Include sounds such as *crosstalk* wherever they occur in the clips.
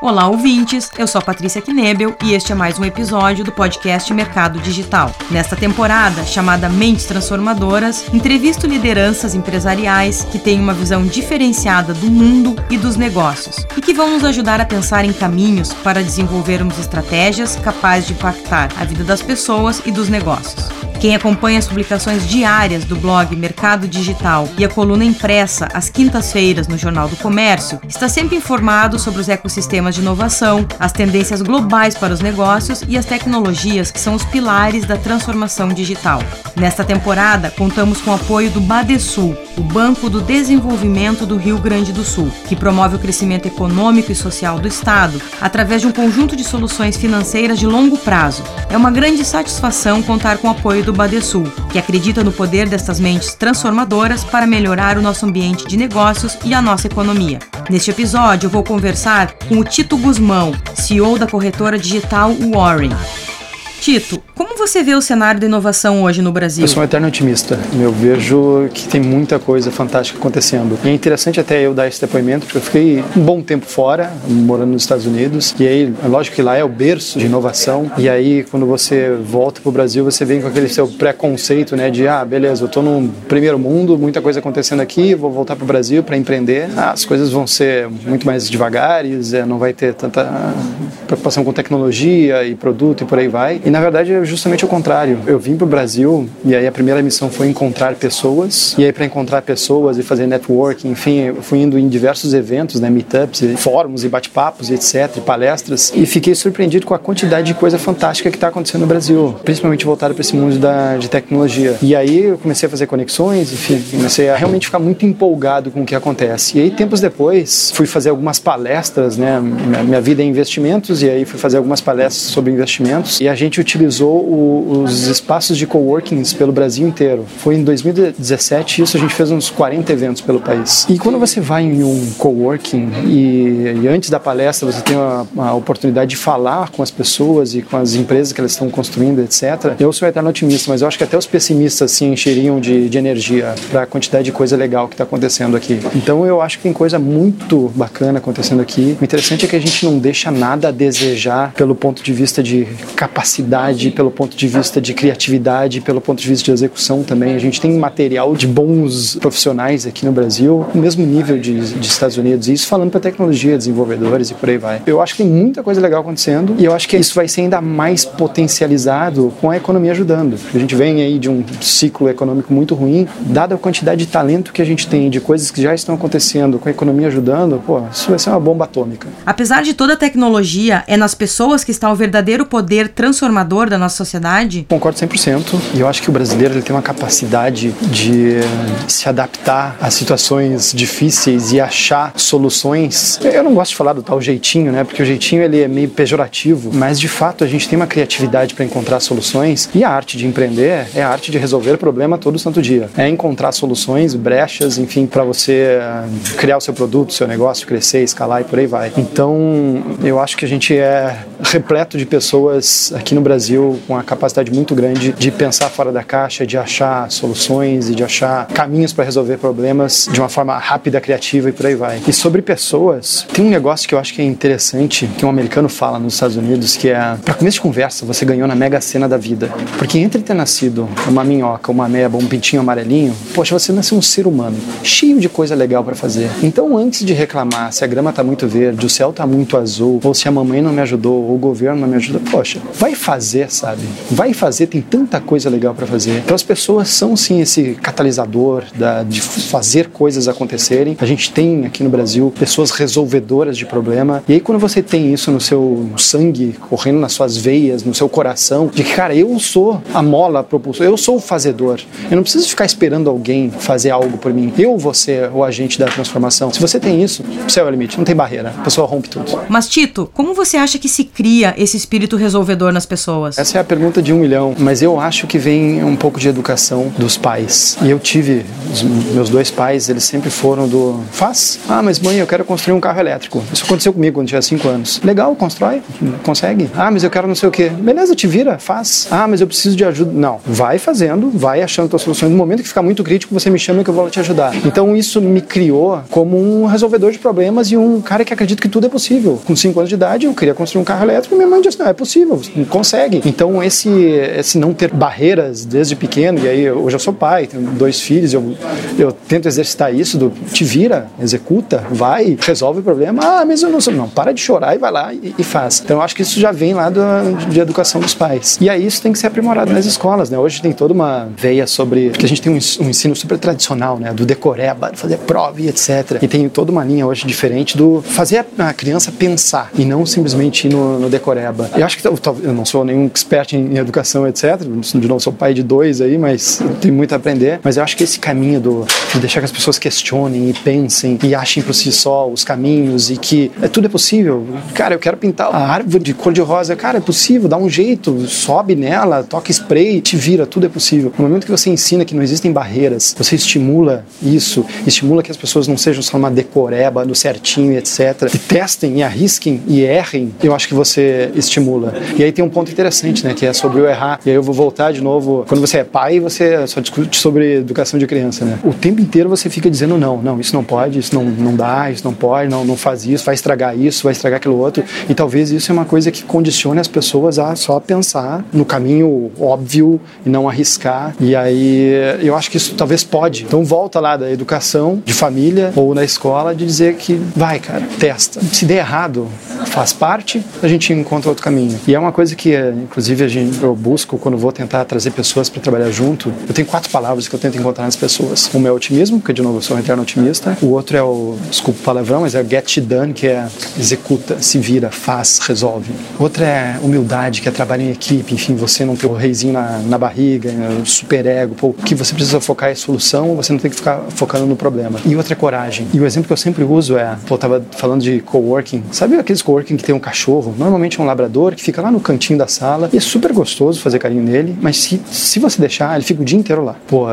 Olá, ouvintes! Eu sou Patrícia Knebel e este é mais um episódio do podcast Mercado Digital. Nesta temporada, chamada Mentes Transformadoras, entrevisto lideranças empresariais que têm uma visão diferenciada do mundo e dos negócios e que vão nos ajudar a pensar em caminhos para desenvolvermos estratégias capazes de impactar a vida das pessoas e dos negócios. Quem acompanha as publicações diárias do blog Mercado Digital e a coluna impressa às quintas-feiras no Jornal do Comércio está sempre informado sobre os ecossistemas de inovação, as tendências globais para os negócios e as tecnologias que são os pilares da transformação digital. Nesta temporada, contamos com o apoio do Badesul, o Banco do Desenvolvimento do Rio Grande do Sul, que promove o crescimento econômico e social do Estado através de um conjunto de soluções financeiras de longo prazo. É uma grande satisfação contar com o apoio do Badesul, que acredita no poder destas mentes transformadoras para melhorar o nosso ambiente de negócios e a nossa economia. Neste episódio, vou conversar com o Tito Guzmão, CEO da corretora digital Warren. Tito, como você vê o cenário da inovação hoje no Brasil? Eu sou um eterno otimista. Eu vejo que tem muita coisa fantástica acontecendo. E é interessante até eu dar esse depoimento, porque eu fiquei um bom tempo fora, morando nos Estados Unidos. E aí, lógico que lá é o berço de inovação. E aí, quando você volta para o Brasil, você vem com aquele seu preconceito, né? De, ah, beleza, eu estou no primeiro mundo, muita coisa acontecendo aqui, vou voltar para o Brasil para empreender. Ah, as coisas vão ser muito mais devagares, é, não vai ter tanta preocupação com tecnologia e produto e por aí vai. E na verdade é justamente o contrário. Eu vim para o Brasil e aí a primeira missão foi encontrar pessoas. E aí para encontrar pessoas e fazer networking, enfim, eu fui indo em diversos eventos, né, meetups, fóruns e bate-papos, etc, palestras. E fiquei surpreendido com a quantidade de coisa fantástica que está acontecendo no Brasil, principalmente voltado para esse mundo da, de tecnologia. E aí eu comecei a fazer conexões, enfim, comecei a realmente ficar muito empolgado com o que acontece. E aí tempos depois fui fazer algumas palestras, né, minha, minha vida é investimentos e aí fui fazer algumas palestras sobre investimentos e a gente utilizou o, os espaços de coworkings pelo Brasil inteiro. Foi em 2017 isso, a gente fez uns 40 eventos pelo país. E quando você vai em um coworking e, e antes da palestra você tem a, a, oportunidade de falar com as pessoas e com as empresas que elas estão construindo, etc. Eu sou eterno otimista, mas eu acho que até os pessimistas se encheriam de, de energia para a quantidade de coisa legal que está acontecendo aqui. Então eu acho que tem coisa muito bacana acontecendo aqui. O interessante é que a gente não deixa nada a desejar pelo ponto de vista de capacidade, pelo ponto de vista de criatividade, pelo ponto de vista de execução também. A gente tem material de bons profissionais aqui no Brasil, no mesmo nível de, de Estados Unidos. E isso falando para tecnologia, desenvolvedores e por aí vai. Eu acho que tem muita coisa legal acontecendo e eu acho que isso vai ser ainda mais potencializado com a economia ajudando. A gente vem aí de um ciclo econômico muito ruim, dada a quantidade de talento que a gente tem, de coisas que já estão acontecendo, com a economia ajudando, pô, isso vai ser uma bomba atômica. Apesar de toda a tecnologia, é nas pessoas que está o verdadeiro poder transformador da nossa sociedade? Concordo 100%. E eu acho que o brasileiro ele tem uma capacidade de se adaptar a situações difíceis e achar soluções. Eu não gosto de falar do tal jeitinho, né? Porque o jeitinho ele é meio pejorativo, mas de fato a gente tem uma criatividade para encontrar soluções e a arte de empreender é a arte de resolver problema todo santo dia. É encontrar soluções, brechas, enfim, para você eh, criar o seu produto, seu negócio, crescer, escalar e por aí vai. Então, eu acho que a gente é repleto de pessoas aqui no Brasil com a capacidade muito grande de pensar fora da caixa, de achar soluções e de achar caminhos para resolver problemas de uma forma rápida, criativa e por aí vai. E sobre pessoas, tem um negócio que eu acho que é interessante, que um americano fala nos Estados Unidos, que é, para começo de conversa, você ganhou na mega cena da vida. Porque entre ter nascido uma minhoca, uma meba, um pintinho amarelinho, poxa, você nasceu um ser humano, cheio de coisa legal para fazer. Então, antes de reclamar se a grama tá muito verde, o céu tá muito azul, ou se a mamãe não me ajudou, ou o governo não me ajuda, poxa, vai fazer, sabe? Vai fazer, tem tanta coisa legal para fazer. Então as pessoas são sim esse catalisador da, de fazer coisas acontecerem. A gente tem aqui no Brasil pessoas resolvedoras de problema. E aí quando você tem isso no seu sangue, correndo nas suas veias, no seu coração, de que, cara, eu sou a mola propulsora, eu sou o fazedor. Eu não preciso ficar esperando alguém fazer algo por mim. Eu vou ser o agente da transformação. Se você tem isso, céu é o limite, não tem barreira. A pessoa rompe tudo. Mas Tito, como você acha que se cria esse espírito resolvedor nas pessoas? Essa é a pergunta pergunta de um milhão, mas eu acho que vem um pouco de educação dos pais. E eu tive, os meus dois pais, eles sempre foram do faz. Ah, mas mãe, eu quero construir um carro elétrico. Isso aconteceu comigo quando tinha cinco anos. Legal, constrói, consegue. Ah, mas eu quero não sei o quê. Beleza, te vira, faz. Ah, mas eu preciso de ajuda. Não, vai fazendo, vai achando suas soluções. No momento que ficar muito crítico, você me chama que eu vou te ajudar. Então isso me criou como um resolvedor de problemas e um cara que acredita que tudo é possível. Com cinco anos de idade, eu queria construir um carro elétrico e minha mãe disse: não, é possível, consegue. Então esse, esse não ter barreiras desde pequeno, e aí hoje eu sou pai, tenho dois filhos, eu, eu tento exercitar isso do te vira, executa, vai, resolve o problema. Ah, mas eu não sou. Não, para de chorar e vai lá e, e faz. Então eu acho que isso já vem lá do, de educação dos pais. E aí isso tem que ser aprimorado nas escolas, né? Hoje tem toda uma veia sobre. Porque a gente tem um, um ensino super tradicional, né? Do decoreba, de fazer prova e etc. E tem toda uma linha hoje diferente do fazer a criança pensar e não simplesmente ir no, no decoreba. Eu acho que eu, eu não sou nenhum expert em, em educação, etc. De não sou pai de dois aí, mas tenho muito a aprender. Mas eu acho que esse caminho do, de deixar que as pessoas questionem e pensem e achem por si só os caminhos e que é, tudo é possível. Cara, eu quero pintar a árvore de cor de rosa. Cara, é possível, dá um jeito, sobe nela, toca spray, te vira, tudo é possível. No momento que você ensina que não existem barreiras, você estimula isso, estimula que as pessoas não sejam só uma decoreba no certinho, etc. E testem e arrisquem e errem, eu acho que você estimula. E aí tem um ponto interessante, né, que é sobre o errar. E aí eu vou voltar de novo. Quando você é pai, você só discute sobre educação de criança, né? O tempo inteiro você fica dizendo não, não, isso não pode, isso não, não dá, isso não pode, não, não faz isso, vai estragar isso, vai estragar aquilo outro. E talvez isso é uma coisa que condicione as pessoas a só pensar no caminho óbvio e não arriscar. E aí eu acho que isso talvez pode. Então volta lá da educação de família ou na escola de dizer que vai, cara, testa. Se der errado, faz parte, a gente encontra outro caminho. E é uma coisa que, inclusive, a gente, eu busco quando vou tentar trazer pessoas para trabalhar junto. Eu tenho quatro palavras que eu tento encontrar nas pessoas. Uma é otimismo, porque de novo eu sou um eterno otimista. O outro é o, desculpa o palavrão, mas é o get done, que é executa, se vira, faz, resolve. Outra é humildade, que é trabalho em equipe, enfim, você não ter o reizinho na, na barriga, o super ego, pô, o que você precisa focar é solução, você não tem que ficar focando no problema. E outra é coragem. E o exemplo que eu sempre uso é, pô, eu tava falando de coworking, sabe aqueles coworking que tem um cachorro, normalmente é um labrador que fica lá no cantinho da sala e é super gostoso fazer carinho nele, mas se, se você deixar, ele fica o dia inteiro lá. Pô,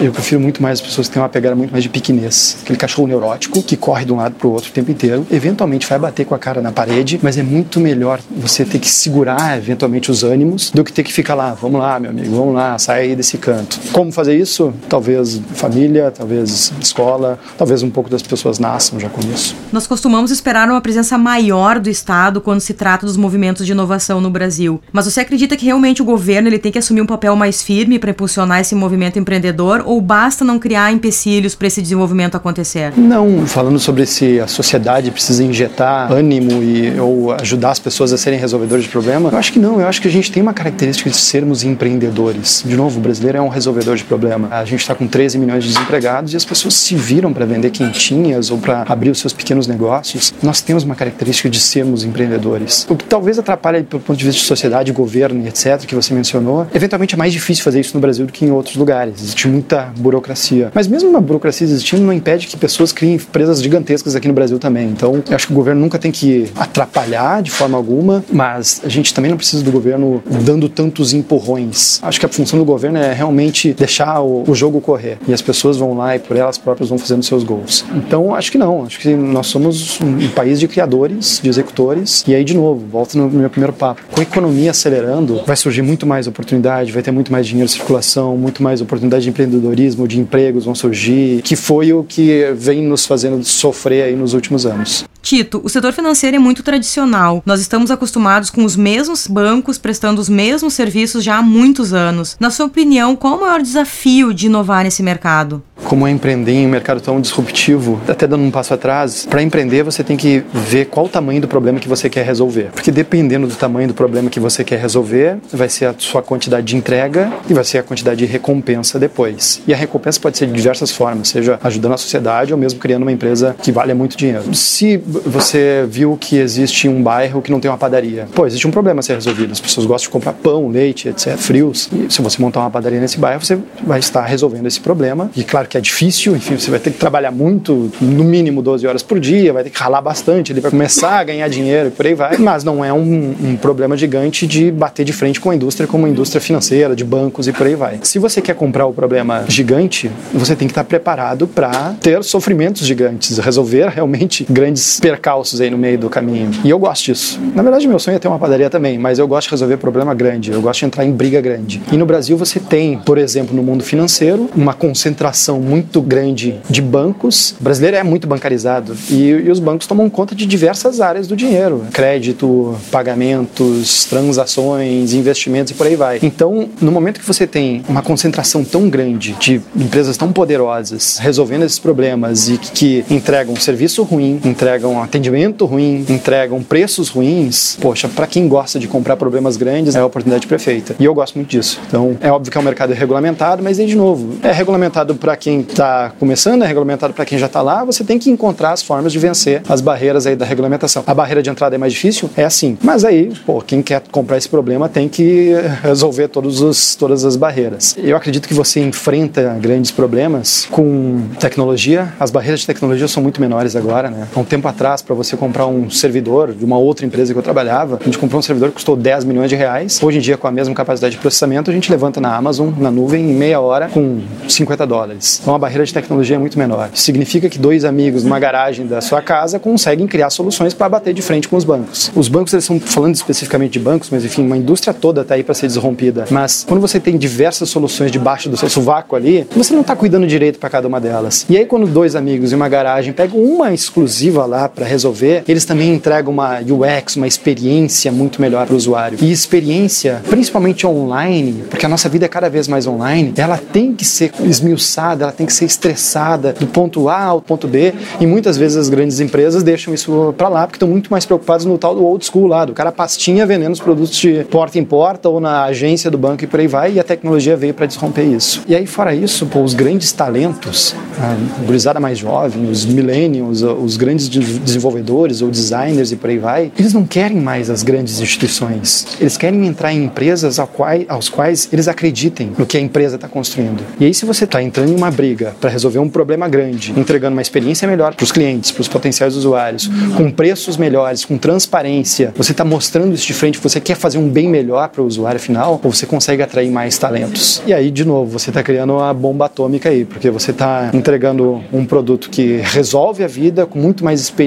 eu prefiro muito mais as pessoas que têm uma pegada muito mais de pequenez. Aquele cachorro neurótico que corre de um lado pro outro o tempo inteiro, eventualmente vai bater com a cara na parede, mas é muito melhor você ter que segurar eventualmente os ânimos do que ter que ficar lá, vamos lá, meu amigo, vamos lá, sai desse canto. Como fazer isso? Talvez família, talvez escola, talvez um pouco das pessoas nasçam já com isso. Nós costumamos esperar uma presença maior do Estado quando se trata dos movimentos de inovação no Brasil. Mas você acredita que realmente o governo ele tem que assumir um papel mais firme para impulsionar esse movimento empreendedor ou basta não criar empecilhos para esse desenvolvimento acontecer? Não, falando sobre se a sociedade precisa injetar ânimo e ou ajudar as pessoas a serem resolvedores de problema, eu acho que não. Eu acho que a gente tem uma característica de sermos empreendedores. De novo, o brasileiro é um resolvedor de problema. A gente está com 13 milhões de desempregados e as pessoas se viram para vender quentinhas ou para abrir os seus pequenos negócios. Nós temos uma característica de sermos empreendedores. O que talvez atrapalhe do ponto de vista de sociedade, governo e etc., que você mencionou, eventualmente é mais difícil fazer isso no Brasil do que em outros lugares. Existe muita burocracia. Mas mesmo uma burocracia existindo, não impede que pessoas criem empresas gigantescas aqui no Brasil também. Então, eu acho que o governo nunca tem que atrapalhar de forma alguma, mas a gente também não precisa do governo dando tantos empurrões. Acho que a função do governo é realmente deixar o, o jogo correr e as pessoas vão lá e por elas próprias vão fazendo seus gols. Então, acho que não. Acho que nós somos um país de criadores, de executores. E aí, de novo, volto no meu primeiro papo. Com a economia acelerando, vai surgir muito mais oportunidade, vai ter muito mais dinheiro em circulação, muito mais oportunidade de empreendedorismo, de empregos vão surgir, que foi o que vem nos fazendo sofrer aí nos últimos anos. Tito, o setor financeiro é muito tradicional. Nós estamos acostumados com os mesmos bancos prestando os mesmos serviços já há muitos anos. Na sua opinião, qual o maior desafio de inovar nesse mercado? Como é empreender em um mercado tão disruptivo, até dando um passo atrás, para empreender você tem que ver qual o tamanho do problema que você quer resolver. Porque dependendo do tamanho do problema que você quer resolver, vai ser a sua quantidade de entrega e vai ser a quantidade de recompensa depois. E a recompensa pode ser de diversas formas, seja ajudando a sociedade ou mesmo criando uma empresa que valha muito dinheiro. Se você viu que existe um bairro que não tem uma padaria, pô, existe um problema a ser resolvido. As pessoas gostam de comprar pão, leite, etc., frios. E se você montar uma padaria nesse bairro, você vai estar resolvendo esse problema. E claro que é difícil, enfim, você vai ter que trabalhar muito, no mínimo 12 horas por dia, vai ter que ralar bastante, ele vai começar a ganhar dinheiro e por aí vai. Mas não é um, um problema gigante de bater de frente com a indústria como a indústria financeira, de bancos e por aí vai. Se você quer comprar o problema gigante, você tem que estar preparado para ter sofrimentos gigantes, resolver realmente grandes percalços aí no meio do caminho. E eu gosto disso. Na verdade, meu sonho é ter uma padaria também, mas eu gosto de resolver problema grande, eu gosto de entrar em briga grande. E no Brasil você tem, por exemplo, no mundo financeiro, uma concentração muito grande de bancos. O brasileiro é muito bancarizado e, e os bancos tomam conta de diversas áreas do dinheiro: crédito, pagamentos, transações, investimentos e por aí vai. Então, no momento que você tem uma concentração tão grande de empresas tão poderosas resolvendo esses problemas e que, que entregam serviço ruim, entregam atendimento ruim, entregam preços ruins, poxa, para quem gosta de comprar problemas grandes, é a oportunidade perfeita. E eu gosto muito disso. Então, é óbvio que é um mercado regulamentado, mas de novo, é regulamentado para quem está começando, é regulamentado para quem já está lá, você tem que encontrar as formas de vencer as barreiras aí da regulamentação. A barreira de entrada é mais difícil? É assim. Mas aí, pô, quem quer comprar esse problema tem que *laughs* resolver todos os, todas as barreiras. Eu acredito que você enfrenta grandes problemas com tecnologia. As barreiras de tecnologia são muito menores agora, né? Há um tempo atrás, para você comprar um servidor de uma outra empresa que eu trabalhava, a gente comprou um servidor que custou 10 milhões de reais. Hoje em dia, com a mesma capacidade de processamento, a gente levanta na Amazon, na nuvem, em meia hora com 50 dólares. Então a barreira de tecnologia é muito menor. Significa que dois amigos numa garagem da sua casa conseguem criar soluções para bater de frente com os bancos. Os bancos, eles estão falando especificamente de bancos, mas enfim, uma indústria toda está aí para ser desrompida. Mas quando você tem diversas soluções debaixo do seu sovaco ali, você não está cuidando direito para cada uma delas. E aí quando dois amigos em uma garagem pegam uma exclusiva lá para resolver, eles também entregam uma UX, uma experiência muito melhor para o usuário. E experiência, principalmente online, porque a nossa vida é cada vez mais online, ela tem que ser esmiuçada, ela tem que ser estressada do ponto A ao ponto B. E muitas vezes as grandes empresas deixam isso para lá porque estão muito mais preocupados no tal do old school lá, do cara pastinha vendendo os produtos de porta em porta ou na agência do banco e por aí vai. E a tecnologia veio para desromper isso. E aí, fora isso, pô, os grandes talentos, a gurizada mais jovem, os millennials, os grandes desenvolvedores ou designers e por aí vai, eles não querem mais as grandes instituições. Eles querem entrar em empresas ao qual, aos quais eles acreditem no que a empresa está construindo. E aí, se você está entrando em uma briga para resolver um problema grande, entregando uma experiência melhor para os clientes, para os potenciais usuários, com preços melhores, com transparência, você está mostrando isso de frente, você quer fazer um bem melhor para o usuário final, ou você consegue atrair mais talentos. E aí, de novo, você está criando uma bomba atômica aí, porque você está entregando um produto que resolve a vida com muito mais experiência,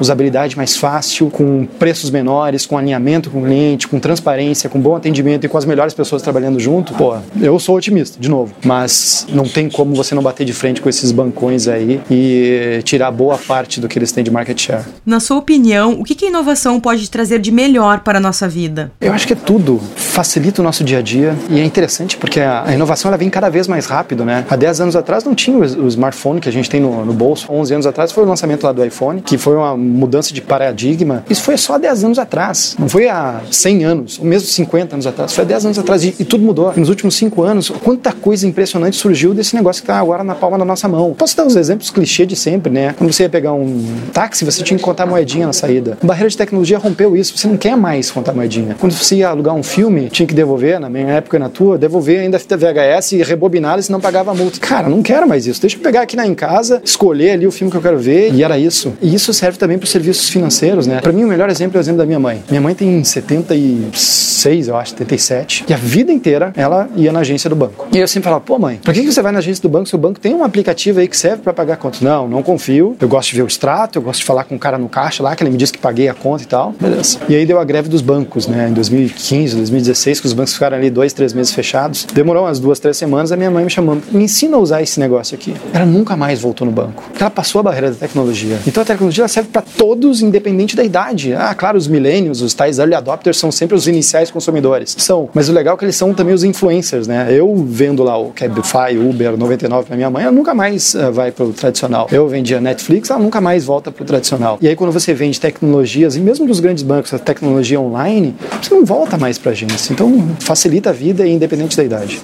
usabilidade mais fácil, com preços menores, com alinhamento com o cliente, com transparência, com bom atendimento e com as melhores pessoas trabalhando junto. Pô, eu sou otimista, de novo, mas não tem como você não bater de frente com esses bancões aí e tirar boa parte do que eles têm de market share. Na sua opinião, o que a inovação pode trazer de melhor para a nossa vida? Eu acho que é tudo. Facilita o nosso dia a dia e é interessante porque a, inovação ela vem cada vez mais rápido, né? Há 10 anos atrás não tinha o, smartphone que a gente tem no, no bolso. 11 anos atrás foi o lançamento lá do iPhone, que foi uma mudança de paradigma. Isso foi só há 10 anos atrás. Não foi há 100 anos, ou mesmo 50 anos atrás. Foi há 10 anos atrás e, e tudo mudou. E nos últimos 5 anos, quanta coisa impressionante surgiu desse negócio que está agora na palma da nossa mão. Posso dar os exemplos clichê de sempre, né? Quando você ia pegar um táxi, você tinha que contar moedinha na saída. A barreira de tecnologia rompeu isso. Você não quer mais contar moedinha. Quando você ia alugar um filme, tinha que devolver, na minha época e na tua, devolver ainda a fita VHS e rebobinar e não pagava multa. Cara, não quero mais isso. Deixa eu pegar aqui na em casa, escolher ali o filme que eu quero ver e era isso. E isso serve também para os serviços financeiros, né? Para mim o melhor exemplo é o exemplo da minha mãe. Minha mãe tem 76, eu acho, 77, e a vida inteira ela ia na agência do banco. E eu sempre falava, pô mãe, por que você vai na agência do banco se o banco tem um aplicativo aí que serve para pagar contas? Não, não confio. Eu gosto de ver o extrato, eu gosto de falar com o cara no caixa lá, que ele me disse que paguei a conta e tal. Beleza. E aí deu a greve dos bancos, né? Em 2015, 2016, que os bancos ficaram ali dois, três meses fechados. Demorou umas duas, três semanas, a minha mãe me chamando, me ensina a usar esse negócio aqui. Ela nunca mais voltou no banco. Ela passou a barreira da tecnologia. Então a tecnologia serve para todos, independente da idade. Ah, claro, os millennials, os tais early adopters são sempre os iniciais consumidores. São. Mas o legal é que eles são também os influencers, né? Eu vendo lá o Cabify, Uber, 99 para minha mãe, ela nunca mais uh, vai pro tradicional. Eu vendia Netflix, ela nunca mais volta pro tradicional. E aí quando você vende tecnologias, e mesmo dos grandes bancos, a tecnologia online, você não volta mais pra agência. Então facilita a vida independente da idade.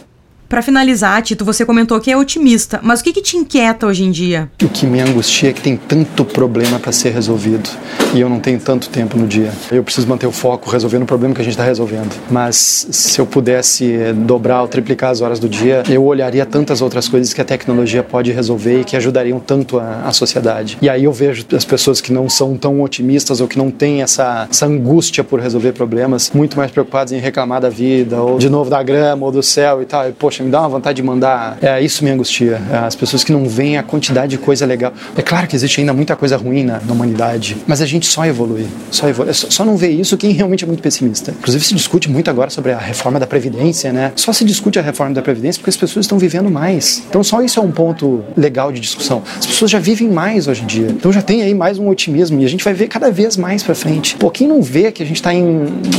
Para finalizar, Tito, você comentou que é otimista, mas o que, que te inquieta hoje em dia? O que me angustia é que tem tanto problema para ser resolvido e eu não tenho tanto tempo no dia. Eu preciso manter o foco resolvendo o problema que a gente está resolvendo. Mas se eu pudesse dobrar ou triplicar as horas do dia, eu olharia tantas outras coisas que a tecnologia pode resolver e que ajudariam tanto a, a sociedade. E aí eu vejo as pessoas que não são tão otimistas ou que não têm essa, essa angústia por resolver problemas, muito mais preocupadas em reclamar da vida, ou de novo da grama, ou do céu e tal. E, poxa, me dá uma vontade de mandar. É, isso me angustia. É, as pessoas que não veem a quantidade de coisa legal. É claro que existe ainda muita coisa ruim na, na humanidade, mas a gente só evolui. Só, evolui. Só, só não vê isso quem realmente é muito pessimista. Inclusive, se discute muito agora sobre a reforma da Previdência, né? Só se discute a reforma da Previdência porque as pessoas estão vivendo mais. Então, só isso é um ponto legal de discussão. As pessoas já vivem mais hoje em dia. Então, já tem aí mais um otimismo e a gente vai ver cada vez mais para frente. Pô, quem não vê que a gente está em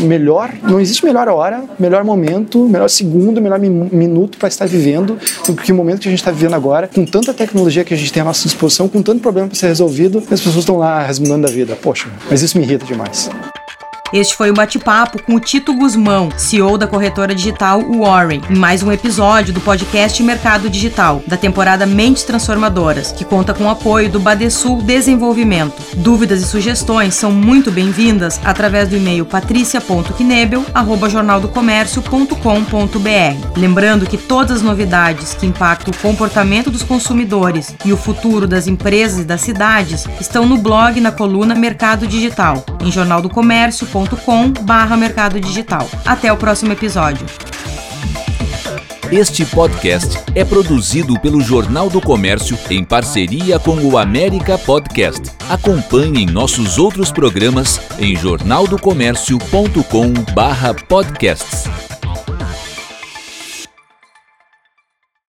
melhor, não existe melhor hora, melhor momento, melhor segundo, melhor minuto para estar vivendo do que momento que a gente está vivendo agora, com tanta tecnologia que a gente tem à nossa disposição, com tanto problema para ser resolvido, as pessoas estão lá resmungando da vida. Poxa, mas isso me irrita demais. Este foi o bate-papo com o Tito Guzmão, CEO da corretora digital Warren, em mais um episódio do podcast Mercado Digital, da temporada Mentes Transformadoras, que conta com o apoio do Badesul Desenvolvimento. Dúvidas e sugestões são muito bem-vindas através do e-mail patricia.knebel@jornaldocomércio.com.br. Lembrando que todas as novidades que impactam o comportamento dos consumidores e o futuro das empresas e das cidades estão no blog na coluna Mercado Digital, em jornaldocomércio.com barra digital. Até o próximo episódio. Este podcast é produzido pelo Jornal do Comércio em parceria com o América Podcast. Acompanhe nossos outros programas em jornaldocomércio.com/podcasts.